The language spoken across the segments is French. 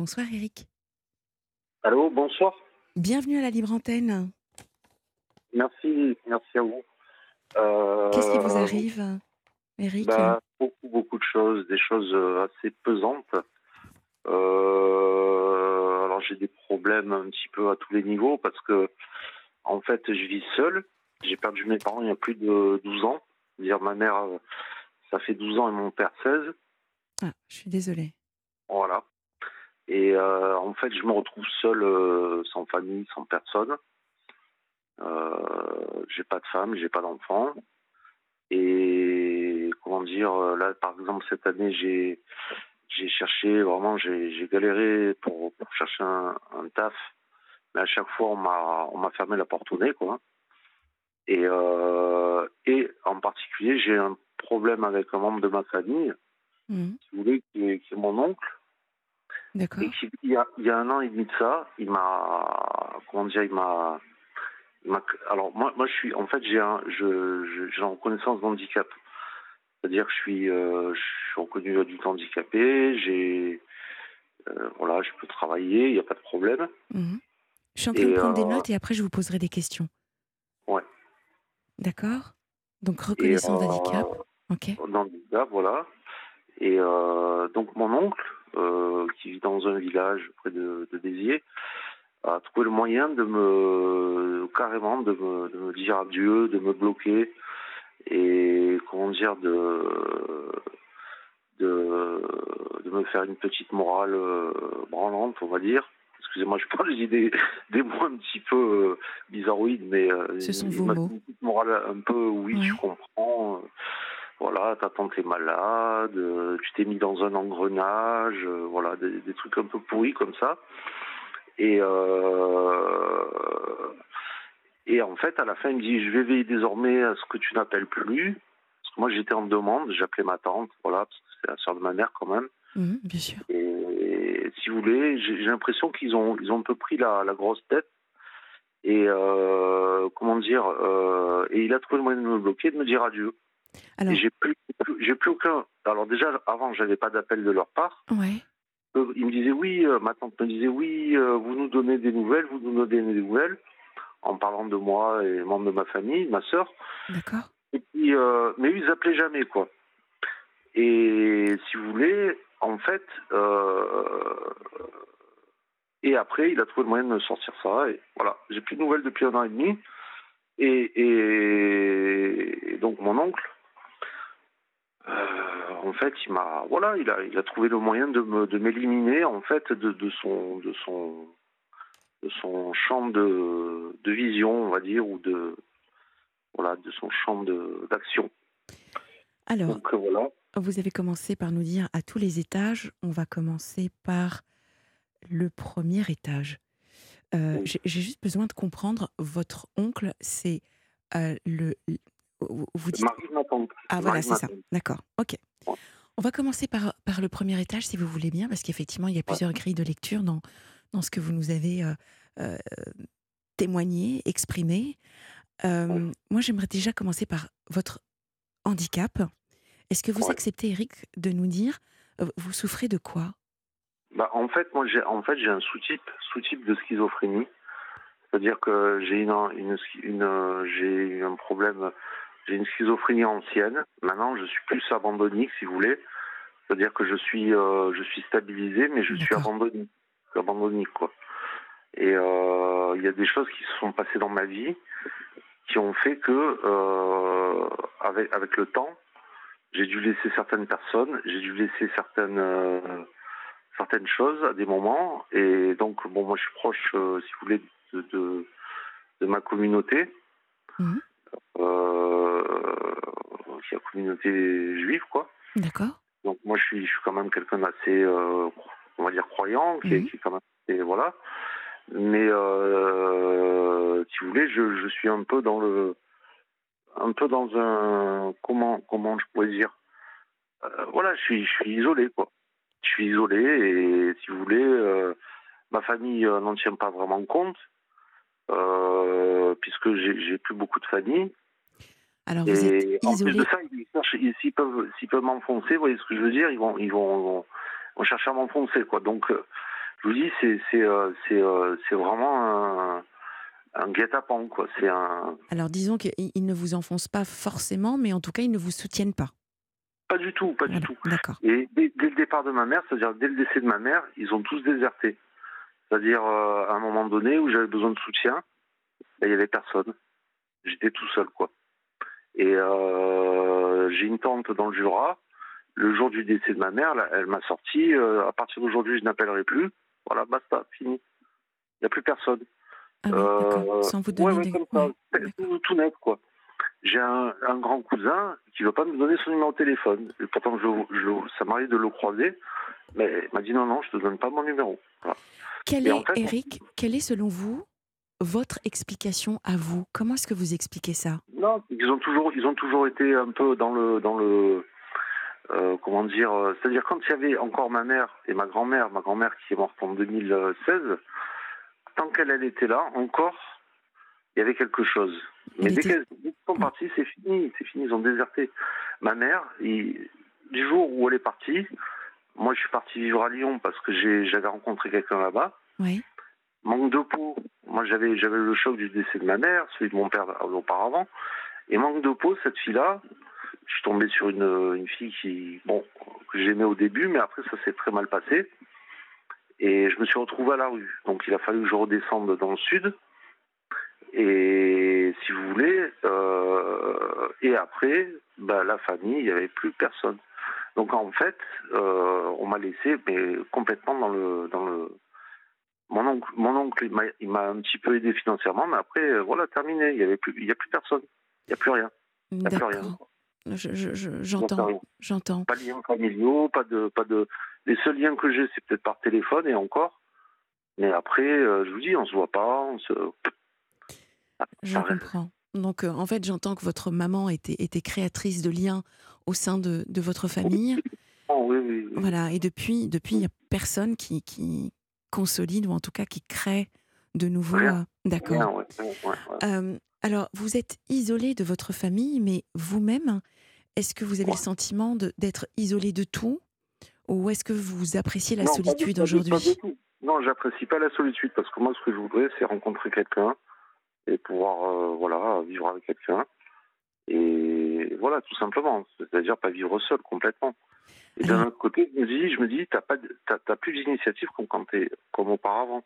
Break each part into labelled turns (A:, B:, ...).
A: Bonsoir Eric.
B: Allô, bonsoir.
A: Bienvenue à la Libre Antenne.
B: Merci, merci à vous. Euh,
A: Qu'est-ce qui vous arrive, Eric
B: bah, Beaucoup, beaucoup de choses, des choses euh, assez pesantes. Euh, alors j'ai des problèmes un petit peu à tous les niveaux parce que en fait je vis seul. J'ai perdu mes parents il y a plus de 12 ans. Dire ma mère, ça fait 12 ans et mon père 16.
A: Ah, je suis désolée.
B: Voilà. Et euh, en fait, je me retrouve seul, euh, sans famille, sans personne. Euh, j'ai pas de femme, j'ai pas d'enfant. Et comment dire, là, par exemple, cette année, j'ai j'ai cherché vraiment, j'ai galéré pour, pour chercher un, un taf, mais à chaque fois, on m'a on m'a fermé la porte au nez, quoi. Et et en particulier, j'ai un problème avec un membre de ma famille, si vous voulez, qui est, qui est mon oncle.
A: D'accord.
B: Il, y a, il y a un an et demi de ça, il m'a, comment dire, il m'a, alors moi, moi je suis, en fait, j'ai un, je, j'ai une reconnaissance d'handicap. C'est-à-dire que je suis, euh, je suis reconnu adulte handicapé, j'ai, euh, voilà, je peux travailler, il n'y a pas de problème.
A: Mhm. Je suis en train de prendre des
B: euh,
A: notes et après je vous poserai des questions.
B: Ouais.
A: D'accord Donc reconnaissance
B: euh,
A: d'handicap. Ok.
B: dans le handicap, voilà. Et euh, donc mon oncle, euh, qui vit dans un village près de, de Béziers, a trouvé le moyen de me carrément de me, de me dire adieu, de me bloquer et comment dire de de, de me faire une petite morale euh, branlante, on va dire. Excusez-moi, je parle des, des mots un petit peu euh, bizarroïdes, mais euh,
A: Ce sont
B: il
A: vos
B: m'a
A: mots.
B: fait une petite morale un peu, oui,
A: Ouais.
B: je comprends. Voilà, ta tante est malade, euh, tu t'es mis dans un engrenage, euh, voilà, des, des trucs un peu pourris comme ça. Et, euh, et en fait, à la fin, il me dit, je vais veiller désormais à ce que tu n'appelles plus. Parce que moi, j'étais en demande, j'appelais ma tante, voilà, parce que c'est la soeur de ma mère quand même.
A: Mhm, bien sûr.
B: Et si vous voulez, j'ai j'ai l'impression qu'ils ont, ils ont un peu pris la, la grosse tête. Et euh, comment dire, euh, et il a trouvé le moyen de me bloquer, de me dire adieu.
A: Alors,
B: j'ai plus, j'ai plus aucun. Alors déjà, avant, j'avais pas d'appel de leur part.
A: ouais.
B: Euh, Ils me disaient oui, euh, ma tante me disait oui, euh, vous nous donnez des nouvelles, vous nous donnez des nouvelles, en parlant de moi et membres de ma famille, ma sœur.
A: D'accord.
B: Et puis, euh, mais ils appelaient jamais, quoi. Et si vous voulez, en fait, euh, et après, il a trouvé le moyen de sortir ça. Et voilà, j'ai plus de nouvelles depuis un an et demi. Et, et, et donc mon oncle, euh, en fait, il m'a, voilà, il a, il a trouvé le moyen de me, de m'éliminer en fait de, de son, de son, de son champ de, de vision, on va dire, ou de, voilà, de son champ de, d'action.
A: Alors,
B: Donc voilà.
A: vous avez commencé par nous dire à tous les étages. On va commencer par le premier étage. Euh,
B: Oui.
A: J'ai juste besoin de comprendre. Votre oncle, c'est euh, le. Vous vous dites.
B: Marie ma tante.
A: Ah voilà, c'est ça. D'accord. Ok.
B: Ouais.
A: On va commencer par, par le premier étage, si vous voulez bien, parce qu'effectivement, il y a plusieurs grilles de lecture dans, dans ce que vous nous avez euh, euh, témoigné, exprimé. Euh,
B: Ouais.
A: Moi, j'aimerais déjà commencer par votre handicap. Est-ce que vous acceptez, Eric, de nous dire, vous souffrez de quoi?
B: Bah, en fait, moi, j'ai, en fait, un sous-type, sous-type de schizophrénie. C'est-à-dire que j'ai une, une, un problème, j'ai une schizophrénie ancienne. Maintenant, je suis plus abandonnique, si vous voulez. C'est-à-dire que je suis, euh, je suis stabilisé, mais je suis
A: D'accord.
B: abandonnique, quoi. Et euh, il y a des choses qui se sont passées dans ma vie qui ont fait que, euh, avec, avec le temps, j'ai dû laisser certaines personnes, j'ai dû laisser certaines, euh, certaines choses à des moments. Et donc, bon, moi, je suis proche, euh, si vous voulez, de, de, de ma communauté. Euh, c'est la communauté juive, quoi.
A: D'accord
B: Donc, moi, je suis, je suis quand même quelqu'un d'assez, euh, on va dire, croyant, qui, est,
A: Mhm.
B: qui est quand même. Et voilà. Mais, euh, si vous voulez, je, je suis un peu dans le. Un peu dans un. Comment, comment je pourrais dire Euh, Voilà, je suis, je suis isolé, quoi. Je suis isolé et, si vous voulez, ma famille n'en tient pas vraiment compte, puisque j'ai plus beaucoup de famille.
A: Alors, vous êtes
B: Et en plus de ça, ils cherchent, s'ils peuvent, s'ils peuvent m'enfoncer, vous voyez ce que je veux dire, ils vont, ils vont, vont, vont chercher à m'enfoncer, quoi. Donc, euh, je vous dis, c'est c'est euh, c'est euh, c'est vraiment un, un guet-apens quoi. C'est un.
A: Alors disons qu'ils ne vous enfoncent pas forcément, mais en tout cas ils ne vous soutiennent pas.
B: Pas du tout, pas du tout.
A: D'accord.
B: Et dès, dès le départ de ma mère, c'est-à-dire dès le décès de ma mère, ils ont tous déserté. C'est-à-dire euh, à un moment donné où j'avais besoin de soutien, ben, il y avait personne. J'étais tout seul quoi. Et euh, j'ai une tante dans le Jura. Le jour du décès de ma mère, là, elle m'a sorti. euh, à partir d'aujourd'hui, je n'appellerai plus. Voilà, basta, fini. Il n'y a plus personne.
A: Ah oui.
B: Euh,
A: Sans vous donner
B: ouais, ouais,
A: des...
B: comme ça. tout, tout net, quoi. J'ai un, un grand cousin qui veut pas me donner son numéro de téléphone. Et pourtant, je, je, ça m'arrive de le croiser. Mais il m'a dit non, non, je te donne pas mon numéro. Voilà.
A: Quelle
B: Et
A: est,
B: en fait, on-
A: Eric, quelle est selon vous votre explication à vous Comment est-ce que vous expliquez ça?
B: Non, ils ont toujours, ils ont toujours été un peu dans le, dans le, euh, comment dire, euh, c'est-à-dire quand il y avait encore ma mère et ma grand-mère, ma grand-mère qui est morte en 2016, tant qu'elle elle était là, encore, il y avait quelque chose. Mais dès qu'elles sont partis, c'est fini, c'est fini, ils ont déserté. Ma mère, il- du jour où elle est partie, moi je suis parti vivre à Lyon parce que j'avais rencontré quelqu'un là-bas.
A: Oui.
B: Manque de peau. Moi, j'avais j'avais le choc du décès de ma mère, celui de mon père auparavant. Et manque de peau, cette fille-là, je suis tombé sur une, fille qui, bon, que j'aimais au début, mais après, ça s'est très mal passé. Et je me suis retrouvé à la rue. Donc, il a fallu que je redescende dans le sud. Et si vous voulez, euh, et après, bah, la famille, il n'y avait plus personne. Donc, en fait, euh, on m'a laissé complètement dans le, dans le, mon oncle, mon oncle, il m'a- un petit peu aidé financièrement, mais après, euh, voilà, terminé. Il y avait plus, il y a plus personne. Il n'y a plus rien. Il n'y a plus rien.
A: Je- je- J'entends, j'entends.
B: Pas de liens familiaux, pas de, pas de. Les seuls liens que j'ai, c'est peut-être par téléphone et encore. Mais après, euh, je vous dis, on se voit pas, on se.
A: Je comprends. Donc, euh, en fait, j'entends que votre maman était, était créatrice de liens au sein de, de votre famille.
B: Oh, oui, oui, oui.
A: Voilà. Et depuis, depuis, il n'y a personne qui, qui consolide ou en tout cas qui crée de nouveaux. Euh, D'accord.
B: Rien, ouais, ouais, ouais, ouais.
A: Euh, alors, vous êtes isolé de votre famille, mais vous-même, est-ce que vous avez le sentiment d'être isolé de tout Ou est-ce que vous appréciez la
B: Non,
A: solitude aujourd'hui?
B: Non, j'apprécie pas la solitude parce que moi, ce que je voudrais, c'est rencontrer quelqu'un et pouvoir, euh, voilà, vivre avec quelqu'un. Et voilà, tout simplement. C'est-à-dire pas vivre seul complètement. Et d'un autre côté, je me dis, je me dis, t'as pas, t'as, t'as plus d'initiative comme quand t'es, comme auparavant.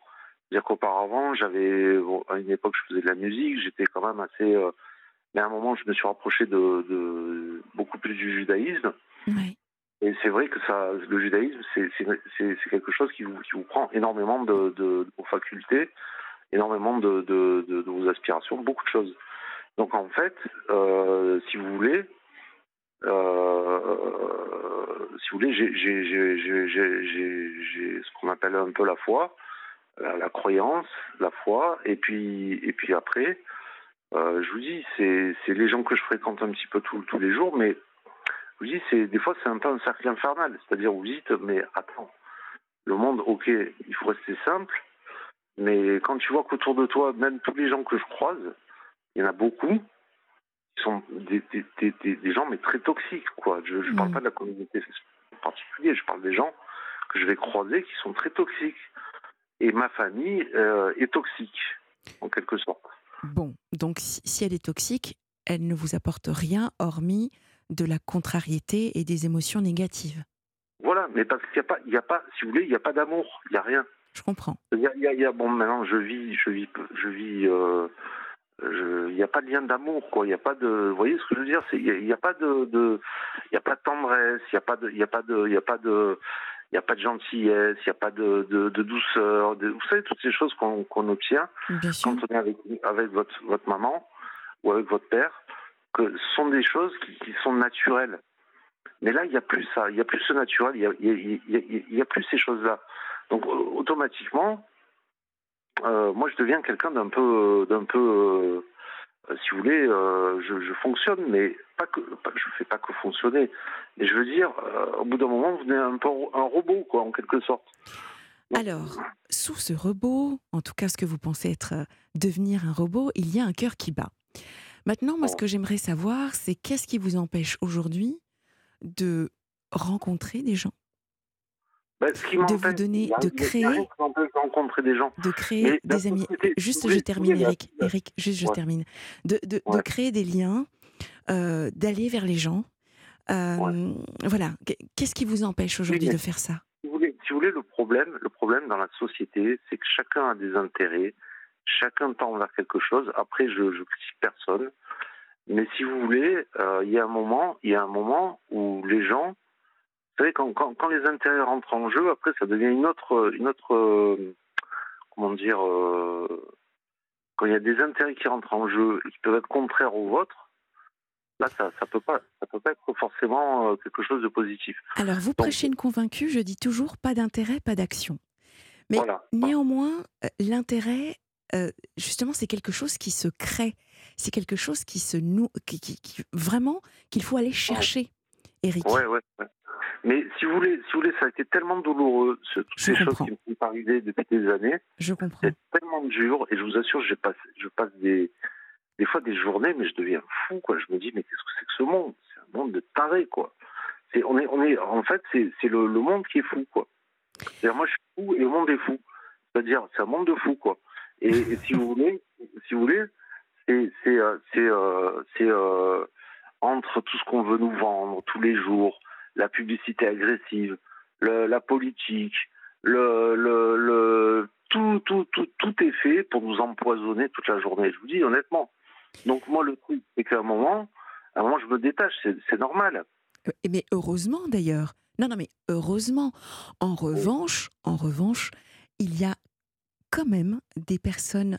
B: C'est-à-dire qu'auparavant, j'avais, bon, à une époque, je faisais de la musique, j'étais quand même assez. euh, mais à un moment, je me suis rapproché de, de beaucoup plus du judaïsme.
A: Oui.
B: Et c'est vrai que ça, le judaïsme, c'est c'est- c'est- c'est quelque chose qui vous, qui vous prend énormément de, de, de vos facultés, énormément de, vos aspirations, beaucoup de choses. Donc en fait, euh, si vous voulez, si vous voulez, j'ai- ce qu'on appelle un peu la foi, la, croyance, la foi, et puis et puis après, euh, je vous dis, c'est les gens que je fréquente un petit peu tous les jours, mais je vous dis, des fois c'est un peu un cercle infernal, c'est-à-dire vous dites, mais attends, le monde, ok, il faut rester simple, mais quand tu vois qu'autour de toi, même tous les gens que je croise, il y en a beaucoup qui sont des, des, des, des- des gens mais très toxiques, quoi. Je ne parle
A: Mm.
B: pas de la communauté en particulier, je parle des gens que je vais croiser qui sont très toxiques. Et ma famille euh, est toxique, en quelque sorte.
A: Bon, donc si, elle est toxique, elle ne vous apporte rien hormis de la contrariété et des émotions négatives.
B: Voilà, mais parce qu'il n'y a pas, il y a pas, si vous voulez, il n'y a pas d'amour, il n'y a rien.
A: Je comprends.
B: Il y a, il y bon, maintenant, je vis, je vis, je vis, euh, il n'y a pas de lien d'amour, quoi. Il n'y a pas de, vous voyez ce que je veux dire il n'y a, pas de, de- il y a pas de tendresse, il n'y a pas de, il y a pas de, il y a pas de, il y a pas de gentillesse, il n'y a pas de, de, de douceur. de- vous savez toutes ces choses qu'on, obtient quand on est avec, avec votre, votre maman ou avec votre père, que ce sont des choses qui, qui sont naturelles. Mais là, il n'y a plus ça, il n'y a plus ce naturel, il n'y a, y a- il y a- il y a plus ces choses-là. Donc, euh, automatiquement, euh, moi, je deviens quelqu'un d'un peu, d'un peu, euh, si vous voulez, euh, je, je fonctionne, mais pas que, pas, je fais pas que fonctionner. Mais je veux dire, euh, au bout d'un moment, vous devenez un peu un robot, quoi, en quelque sorte.
A: Alors, sous ce robot, en tout cas ce que vous pensez être euh, devenir un robot, il y a un cœur qui bat. Maintenant, moi, ce que j'aimerais savoir, c'est qu'est-ce qui vous empêche aujourd'hui de rencontrer des gens?
B: Bah,
A: de vous donner, de créer,
B: rencontrer des gens.
A: de créer des amis.
B: société,
A: Juste, je termine, Eric. Eric, juste, je
B: Ouais.
A: termine. De, de, de créer des liens, euh, d'aller vers les gens. Euh,
B: Ouais.
A: Voilà. Qu- Qu'est-ce qui vous empêche aujourd'hui de faire ça?
B: si vous voulez, si vous voulez, le problème, le problème dans la société, c'est que chacun a des intérêts, chacun tend vers quelque chose. Après, je, je critique personne, mais si vous voulez, euh, il y a un moment, il y a un moment où les gens, vous savez, quand, quand, quand les intérêts rentrent en jeu, après, ça devient une autre, une autre, euh, comment dire, euh, quand il y a des intérêts qui rentrent en jeu et qui peuvent être contraires aux vôtres. Là, ça, ça peut pas, ça peut pas être forcément euh, quelque chose de positif.
A: Alors, vous prêchez une convaincue, je dis toujours pas d'intérêt, pas d'action. Mais
B: Voilà.
A: néanmoins, l'intérêt, euh, justement, c'est quelque chose qui se crée. C'est quelque chose qui se noue, qui, qui- qui- vraiment qu'il faut aller chercher, Eric.
B: Ouais, ouais, ouais. Mais si vous voulez, si vous voulez, ça a été tellement douloureux, ce- ces choses qui me sont arrivées depuis des années.
A: Je comprends.
B: C'est tellement dur, et je vous assure, je passe, je passe des, des fois des journées, mais je deviens fou, quoi. Je me dis, mais qu'est-ce que c'est que ce monde? C'est un monde de tarés, quoi. C'est, on est, on est, en fait, c'est, le, le monde qui est fou, quoi. C'est-à-dire, moi, je suis fou et le monde est fou. C'est-à-dire, c'est un monde de fous, quoi. Et, et si vous voulez, si vous voulez, c'est, c'est, euh, euh, euh, entre tout ce qu'on veut nous vendre tous les jours, la publicité agressive, le- la politique, le, le, le, tout, tout, tout, tout est fait pour nous empoisonner toute la journée. Je vous dis honnêtement. Donc moi, le truc, c'est qu'à un moment, à un moment, je me détache. C'est, normal.
A: Mais heureusement d'ailleurs. Non, non, mais heureusement. En revanche, en revanche, il y a quand même des personnes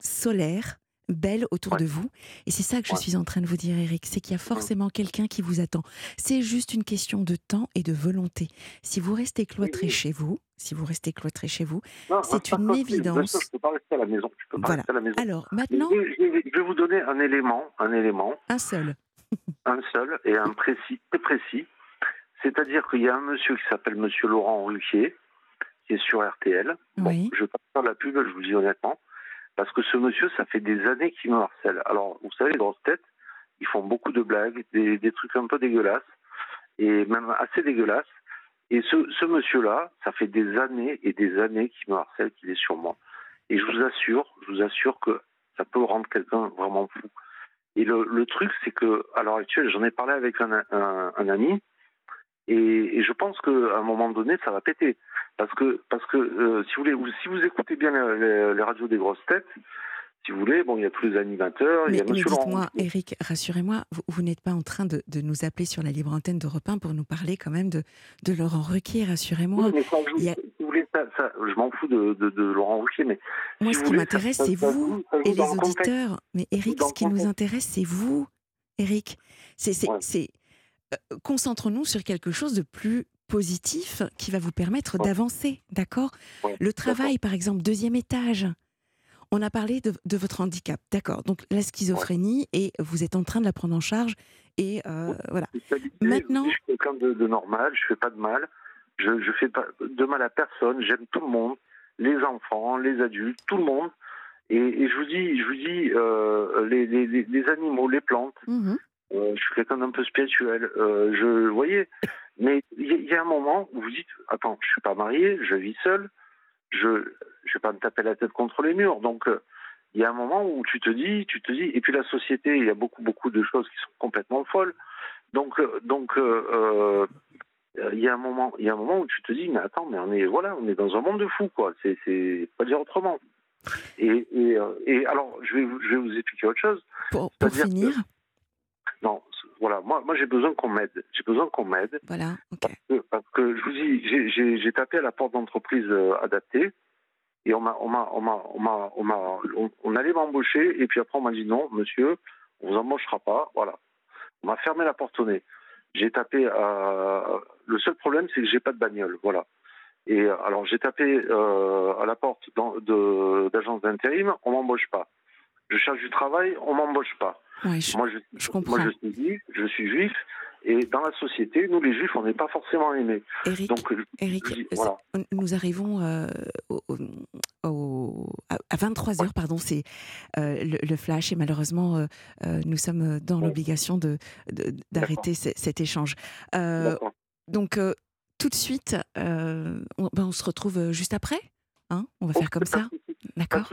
A: solaires, belles autour
B: Ouais.
A: de vous. Et c'est ça que je
B: Ouais.
A: suis en train de vous dire, Eric. C'est qu'il y a forcément quelqu'un qui vous attend. C'est juste une question de temps et de volonté. Si vous restez cloîtré
B: oui.
A: chez vous, si vous restez cloîtré chez vous, C'est une évidence.
B: Je ne peux pas rester à la maison. Je peux pas
A: Voilà.
B: rester à la maison.
A: alors maintenant,
B: Je, vais- je vais- je vais vous donner un élément, un élément,
A: un seul.
B: un seul et un précis, très précis. C'est-à-dire qu'il y a un monsieur qui s'appelle Monsieur Laurent Ruquier, qui est sur RTL. Bon,
A: Oui.
B: Je ne vais pas faire la pub, je vous dis honnêtement, parce que ce monsieur, ça fait des années qu'il me harcèle. Alors, vous savez, les grosses têtes, ils font beaucoup de blagues, des, trucs un peu dégueulasses, et même assez dégueulasses. Et ce, monsieur-là, ça fait des années et des années qu'il me harcèle, qu'il est sur moi. Et je vous assure, je vous assure que ça peut rendre quelqu'un vraiment fou. Et le, truc, c'est que à l'heure actuelle, j'en ai parlé avec un ami, et, et je pense qu'à un moment donné, ça va péter. Parce que, parce que euh, si, vous voulez, si vous écoutez bien les, les- les radios des grosses têtes, si vous voulez, bon, il y a tous les animateurs, il y
A: Mais,
B: a
A: mais dites-moi. Eric, rassurez-moi, vous, vous n'êtes pas en train de, de nous appeler sur la libre antenne de Repin pour nous parler quand même de, de Laurent Ruquier, rassurez-moi.
B: Oui, mais quand
A: a-
B: si vous voulez, ça, ça, je m'en fous de, Laurent Ruquier, mais
A: Moi,
B: si
A: ce qui m'intéresse, c'est vous
B: ça
A: et les auditeurs. Mais Eric, ce qui nous intéresse, c'est vous, Eric. C'est, c'est,
B: Ouais.
A: Euh, concentrons-nous sur quelque chose de plus positif qui va vous permettre d'avancer, d'accord? Le travail, par exemple, deuxième étage. On a parlé de, de votre handicap, d'accord? Donc la schizophrénie, et vous êtes en train de la prendre en charge. Et euh, voilà. Maintenant-
B: Je suis quelqu'un de, de normal, je fais pas de mal, je, je fais pas de mal à personne, j'aime tout le monde, les enfants, les adultes, tout le monde. Et, et je vous dis, je vous dis, euh, les, les, les- les animaux, les plantes,
A: Mhm.
B: Euh, je suis quelqu'un d'un peu spirituel. Euh, je, voyez, mais il y, a- un moment où vous dites, attends, je suis pas marié, je vis seul, je, je vais pas me taper la tête contre les murs. Donc, euh, il y a un moment où tu te dis, tu te dis, et puis la société, il y a beaucoup, beaucoup de choses qui sont complètement folles. Donc, donc, euh, il y a un moment, il y a un moment où tu te dis, mais attends, mais on est, voilà, on est dans un monde de fous, quoi. C'est, c'est pas dire autrement. Et, et, et alors, je vais, vous- je vais vous expliquer autre chose.
A: Pour, pour
B: C'est-à-dire que-
A: finir,
B: Non, voilà, moi, moi j'ai besoin qu'on m'aide. J'ai besoin qu'on m'aide.
A: voilà, ok.
B: Parce que, parce que je vous dis, j'ai- tapé à la porte d'entreprise euh, adaptée et on m'a, on m'a, on m'a, on m'a, on m'a- on- on allait m'embaucher et puis après on m'a dit non, monsieur, on vous embauchera pas. Voilà, on m'a fermé la porte au nez. J'ai tapé. euh, le seul problème, c'est que j'ai pas de bagnole. Voilà. Et euh, alors j'ai tapé euh, à la porte d'agence d'intérim, on m'embauche pas. Je cherche du travail, on m'embauche pas.
A: Ouais, je,
B: Moi, je,
A: je comprends.
B: moi, je suis juif, je suis juif, et dans la société, nous, les juifs, on n'est pas forcément aimés.
A: Eric,
B: Donc, je-
A: Eric,
B: je dis,
A: c'est-
B: voilà.
A: nous arrivons euh, au- au- au- à à 23 heures, pardon, c'est euh, le, le flash et malheureusement euh, nous sommes dans
B: Ouais.
A: l'obligation de d'arrêter ce- cet échange. Donc tout de suite. On, ben, on, se retrouve juste après. Hein on va faire comme ça. D'accord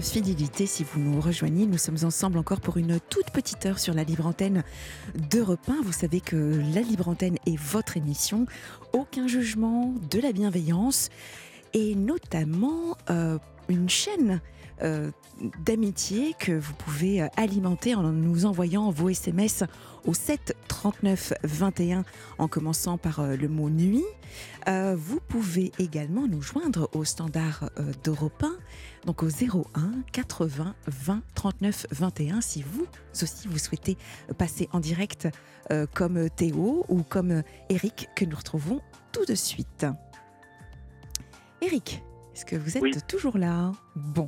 A: Fidélité si vous nous rejoignez. Nous sommes ensemble encore pour une toute petite heure sur la libre antenne d'Europe 1. Vous savez que la libre antenne est votre émission. Aucun jugement, de la bienveillance et notamment euh, une chaîne d'amitié que vous pouvez euh, alimenter en nous envoyant vos SMS au 7 39 21 en commençant par euh, le mot nuit. vous pouvez également nous joindre au standard d'Europe 1, donc au 01 80 20 39 21 si vous aussi vous souhaitez passer en direct comme Théo ou comme Eric que nous retrouvons tout de suite. Eric, est-ce que vous êtes toujours là? Bon.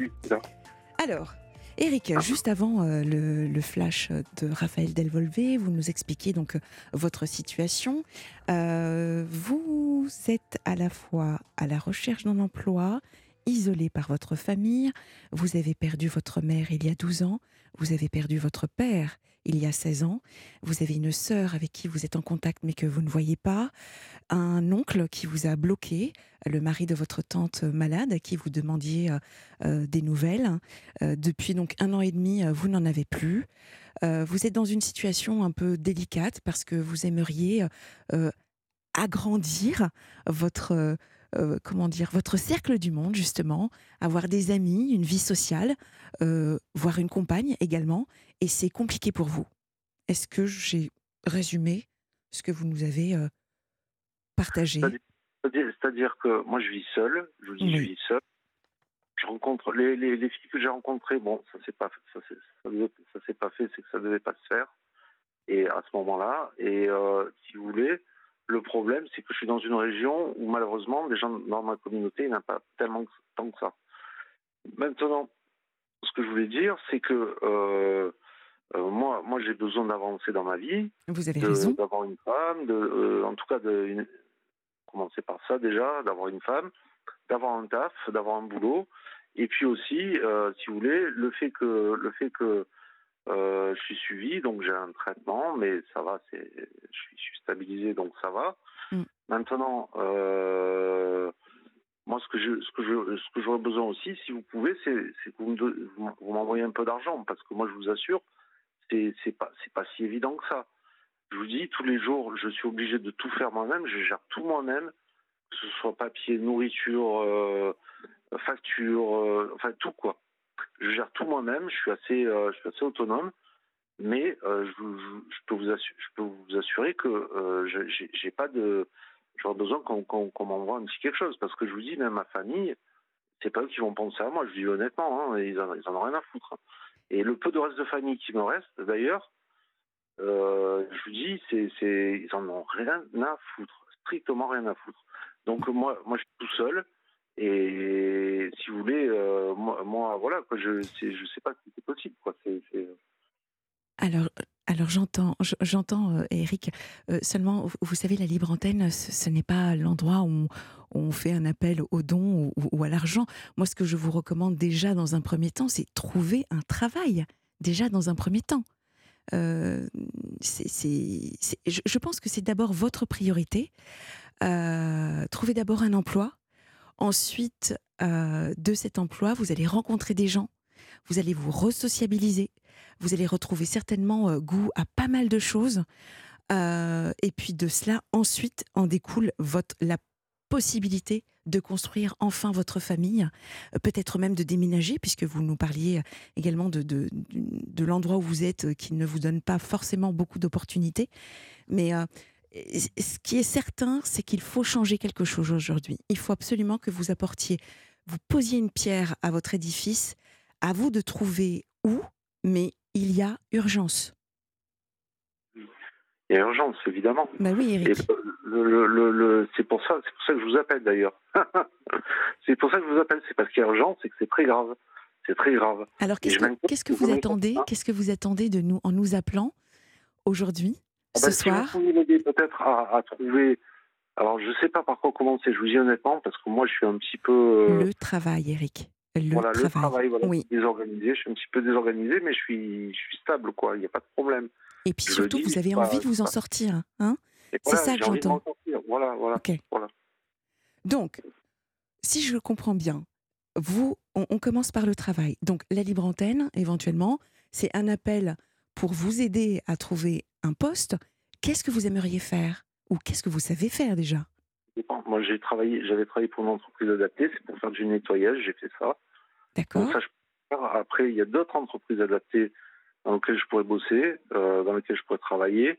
A: Alors, Eric, ah. juste avant euh, le, flash de Raphaël Delvolvé, vous nous expliquez donc euh, votre situation. Euh, vous êtes à la fois à la recherche d'un emploi, isolé par votre famille, vous avez perdu votre mère il y a 12 ans, vous avez perdu votre père il y a 16 ans, vous avez une sœur avec qui vous êtes en contact mais que vous ne voyez pas, un oncle qui vous a bloqué, le mari de votre tante malade à qui vous demandiez euh, euh, des nouvelles. Euh, depuis donc un an et demi, vous n'en avez plus. vous êtes dans une situation un peu délicate parce que vous aimeriez agrandir votre comment dire votre cercle du monde justement, avoir des amis, une vie sociale, voir une compagne également, et c'est compliqué pour vous. Est-ce que j'ai résumé ce que vous nous avez partagé?
B: C'est-à-dire que moi, je vis seul. Je vous dis, je vis seul. Je rencontre les, les, filles que j'ai rencontrées. Bon, ça s'est pas, ça, ça, s'est pas fait, c'est que ça devait pas se faire. Et à ce moment-là, et euh, si vous voulez, le problème, c'est que je suis dans une région où malheureusement, les gens dans ma communauté n'ont pas tellement tant que ça. Maintenant, ce que je voulais dire, c'est que euh, euh, moi, moi j'ai besoin d'avancer dans ma vie.
A: Vous avez raison.
B: D'avoir une femme, de, euh, en tout cas, de une, commencer par ça déjà, d'avoir une femme, d'avoir un taf, d'avoir un boulot. Et puis aussi, si vous voulez, le fait que, le fait que je suis suivi, donc j'ai un traitement, mais ça va, c'est, je suis, stabilisé, donc ça va. Mm. Maintenant, moi, ce que je, ce que je, ce que j'aurais besoin aussi, si vous pouvez, c'est, que vous, vous m'envoyez un peu d'argent, parce que moi, je vous assure, c'est c'est pas c'est pas si évident que ça. Je vous dis, tous les jours, je suis obligé de tout faire moi-même. Je gère tout moi-même, que ce soit papier, nourriture, euh, facture, euh, enfin tout quoi. Je gère tout moi-même. Je suis assez euh, autonome, mais je, je, peux vous assurer, vous que j'ai pas de j'aurais besoin qu'on m'envoie un petit quelque chose parce que je vous dis même ma famille c'est pas eux qui vont penser à moi je dis honnêtement hein, ils, en, ont rien à foutre et le peu de reste de famille qui me reste, d'ailleurs, euh, je vous dis, ils en ont rien à foutre, strictement rien à foutre. Donc moi, moi, je suis tout seul. Et si vous voulez, euh, moi, voilà, je, je sais pas si c'est possible. C'est, c'est...
A: Alors, alors j'entends, j'entends, euh, Eric. Euh, seulement, vous savez, la libre antenne, ce, n'est pas l'endroit où on, fait un appel au don ou, à l'argent. Moi, ce que je vous recommande déjà dans un premier temps, c'est trouver un travail. Déjà dans un premier temps. Euh, je, pense que c'est d'abord votre priorité. trouvez d'abord un emploi. Ensuite, de cet emploi, vous allez rencontrer des gens. Vous allez vous resociabiliser vous allez retrouver certainement euh, goût à pas mal de choses. Euh, et puis de cela, ensuite, en découle votre, la possibilité de construire enfin votre famille, euh, peut-être même de déménager, puisque vous nous parliez également de, de, de l'endroit où vous êtes, qui ne vous donne pas forcément beaucoup d'opportunités. Mais ce qui est certain, c'est qu'il faut changer quelque chose aujourd'hui. Il faut absolument que vous apportiez vous posiez une pierre à votre édifice, à vous de trouver où, mais il y a urgence.
B: Il y a urgence, évidemment.
A: Bah oui, Eric.
B: Le, le, le, c'est pour ça, c'est pour ça que je vous appelle d'ailleurs. c'est pour ça que je vous appelle, c'est parce qu'il y a urgence et que c'est très grave. C'est très grave.
A: Alors qu'est-ce que, qu'est-ce que vous attendez Qu'est-ce que vous attendez de nous en nous appelant aujourd'hui, ah ce
B: bah,
A: soir
B: m'aider peut-être à, à, trouver. Alors je ne sais pas par quoi commencer. Je vous dis honnêtement parce que moi je suis un petit peu.
A: Euh, le travail, Eric. Le
B: voilà,
A: travail.
B: le travail, voilà,
A: oui.
B: désorganisé. Je suis un petit peu désorganisé, mais je suis, je suis stable, quoi. Il n'y a pas de problème.
A: Et puis surtout, vous avez envie de vous en sortir, hein? C'est ça que j'entends.
B: Voilà, voilà,
A: okay.
B: voilà.
A: Donc, si je comprends bien, vous, on, on, commence par le travail. Donc, la libre antenne, éventuellement, c'est un appel pour vous aider à trouver un poste. Qu'est-ce que vous aimeriez faire Ou qu'est-ce que vous savez faire déjà?
B: Moi, j'ai travaillé, j'avais travaillé pour une entreprise adaptée, c'est pour faire du nettoyage, j'ai fait ça.
A: D'accord.
B: Après, il y a d'autres entreprises adaptées dans lesquelles je pourrais bosser, euh, dans lesquelles je pourrais travailler.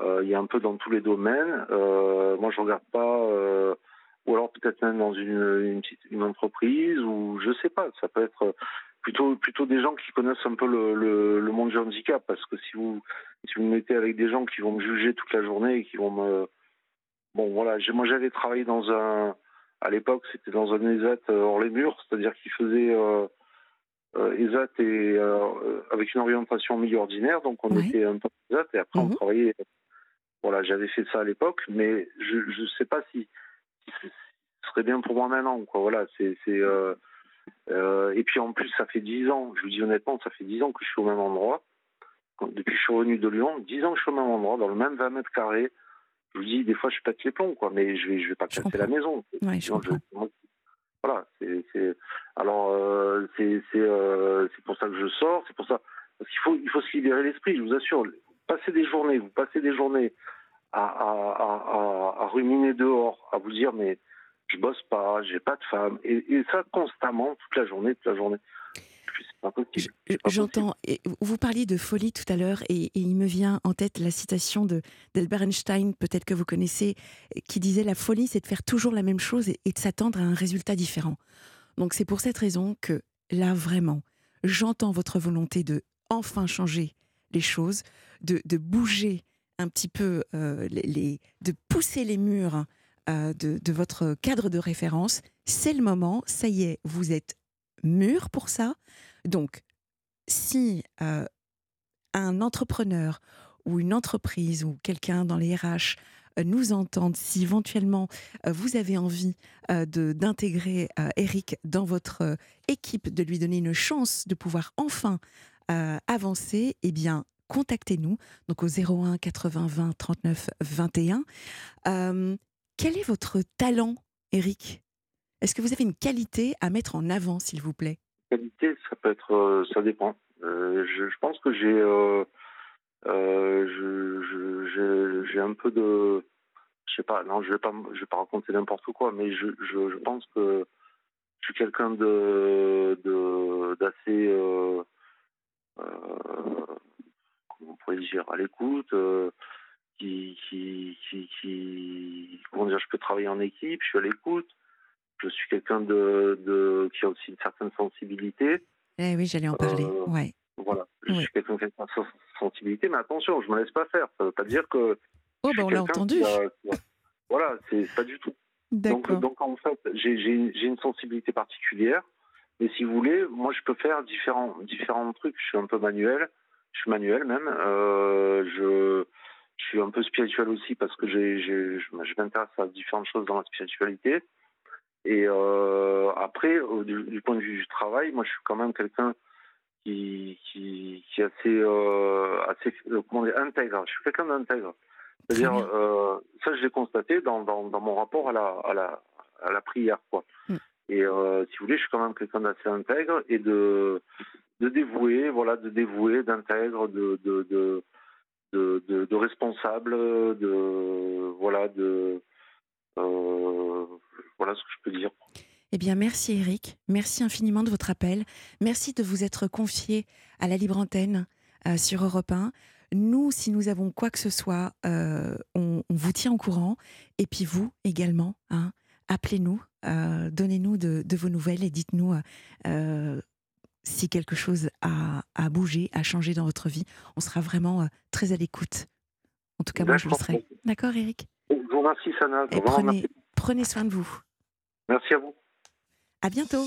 B: Euh, il y a un peu dans tous les domaines. Euh, moi, je regarde pas, ou alors peut-être même dans une, une, petite, une entreprise, ou je sais pas. Ça peut être plutôt plutôt des gens qui connaissent un peu le, le, le monde du handicap, parce que si vous si vous me mettez avec des gens qui vont me juger toute la journée et qui vont me bon voilà, moi j'avais travaillé dans un à l'époque c'était dans un ESAT hors les murs, c'est-à-dire qu'il faisait euh, euh, ESAT et euh, avec une orientation milieu ordinaire, donc on était un peu ESAT et après on
A: Mhm.
B: travaillait. Voilà, j'avais fait ça à l'époque, mais je je sais pas si, si ce serait bien pour moi maintenant. Quoi. Voilà, c'est c'est euh, et puis en plus ça fait dix ans. Je vous dis honnêtement, ça fait dix ans que je suis au même endroit. Depuis que je suis revenu de Lyon, dix ans que je suis au même endroit, dans le même 20 mètres carrés. Je vous dis des fois je pète les plombs, quoi, mais je vais je vais pas casser la maison.
A: Ouais, je
B: voilà, c'est, alors euh, c'est euh, c'est pour ça que je sors, c'est pour ça parce qu'il faut il faut se libérer l'esprit, je vous assure. Passer des journées, vous passez des journées à, à, à, à, à ruminer dehors, à vous dire mais je bosse pas, j'ai pas de femme, et, et ça constamment toute la journée, toute la journée.
A: J'entends. Vous parliez de folie tout à l'heure, et, et il me vient en tête la citation d'Albert Einstein, peut-être que vous connaissez, qui disait la folie, c'est de faire toujours la même chose et, et de s'attendre à un résultat différent. Donc c'est pour cette raison que là vraiment, j'entends votre volonté de enfin changer les choses, de, de bouger un petit peu euh, les, les- de pousser les murs euh, de, votre cadre de référence. C'est le moment, ça y est, vous êtes mûr pour ça. Donc, si euh, un entrepreneur ou une entreprise ou quelqu'un dans les RH euh, nous entendent, si éventuellement vous avez envie d'intégrer Eric dans votre équipe, de lui donner une chance de pouvoir enfin avancer, eh bien, contactez-nous donc au 01 80 20 39 21. Euh, quel est votre talent, Eric? Est-ce que vous avez une qualité à mettre en avant, s'il vous plaît?
B: Qualité, ça peut être, euh, ça dépend. Euh, je, pense que j'ai, euh, j'ai un peu de, je sais pas, non, je vais pas, vais pas raconter n'importe quoi, mais je, je, pense que je suis quelqu'un de, d'assez, comment on pourrait dire, à l'écoute, qui, qui, comment dire, je peux travailler en équipe, je suis à l'écoute. Je suis quelqu'un de, de, qui a aussi une certaine sensibilité.
A: Eh oui, j'allais en parler.
B: Euh,
A: ouais.
B: Voilà, je suis quelqu'un qui a une certaine sensibilité, mais attention, je me laisse pas faire. Ça veut pas dire que.
A: Oh, bah,
B: suis
A: on l'a entendu.
B: qui a- qui a- Voilà, c'est pas du tout. Donc, donc en fait, j'ai j'ai une, j'ai une sensibilité particulière. Mais si vous voulez, moi, je peux faire différents, différents trucs. Je suis un peu manuel. Je suis manuel même. Euh, je, je suis un peu spirituel aussi parce que j'ai, j'ai- je, m'intéresse à différentes choses dans la spiritualité. Et euh, après, du, du point de vue du travail, moi, je suis quand même quelqu'un qui, qui, qui est assez, euh, assez euh, comment dire, intègre. Je suis quelqu'un d'intègre. C'est-à-dire, euh, ça, je l'ai constaté dans, dans, dans mon rapport à la, à la, à la prière, quoi.
A: Mm.
B: Et euh, si vous voulez, je suis quand même quelqu'un d'assez intègre et de, de dévoué, voilà, de dévoué, d'intègre, de, de, de, de, de, de voilà, de, euh, voilà ce que je peux dire.
A: Eh bien, merci Eric. Merci infiniment de votre appel. Merci de vous être confié à la libre antenne euh, sur Europe 1. Nous, si nous avons quoi que ce soit, euh, on, on vous tient au courant. Et puis vous également, hein, appelez-nous, donnez-nous de, vos nouvelles et dites-nous si quelque chose a, a, bougé, a changé dans votre vie. On sera vraiment très à l'écoute. En tout cas, moi, je le serai. D'accord, Eric?
B: Je vous remercie, Sana.
A: prenez, prenez soin de vous.
B: Merci à vous.
A: À bientôt.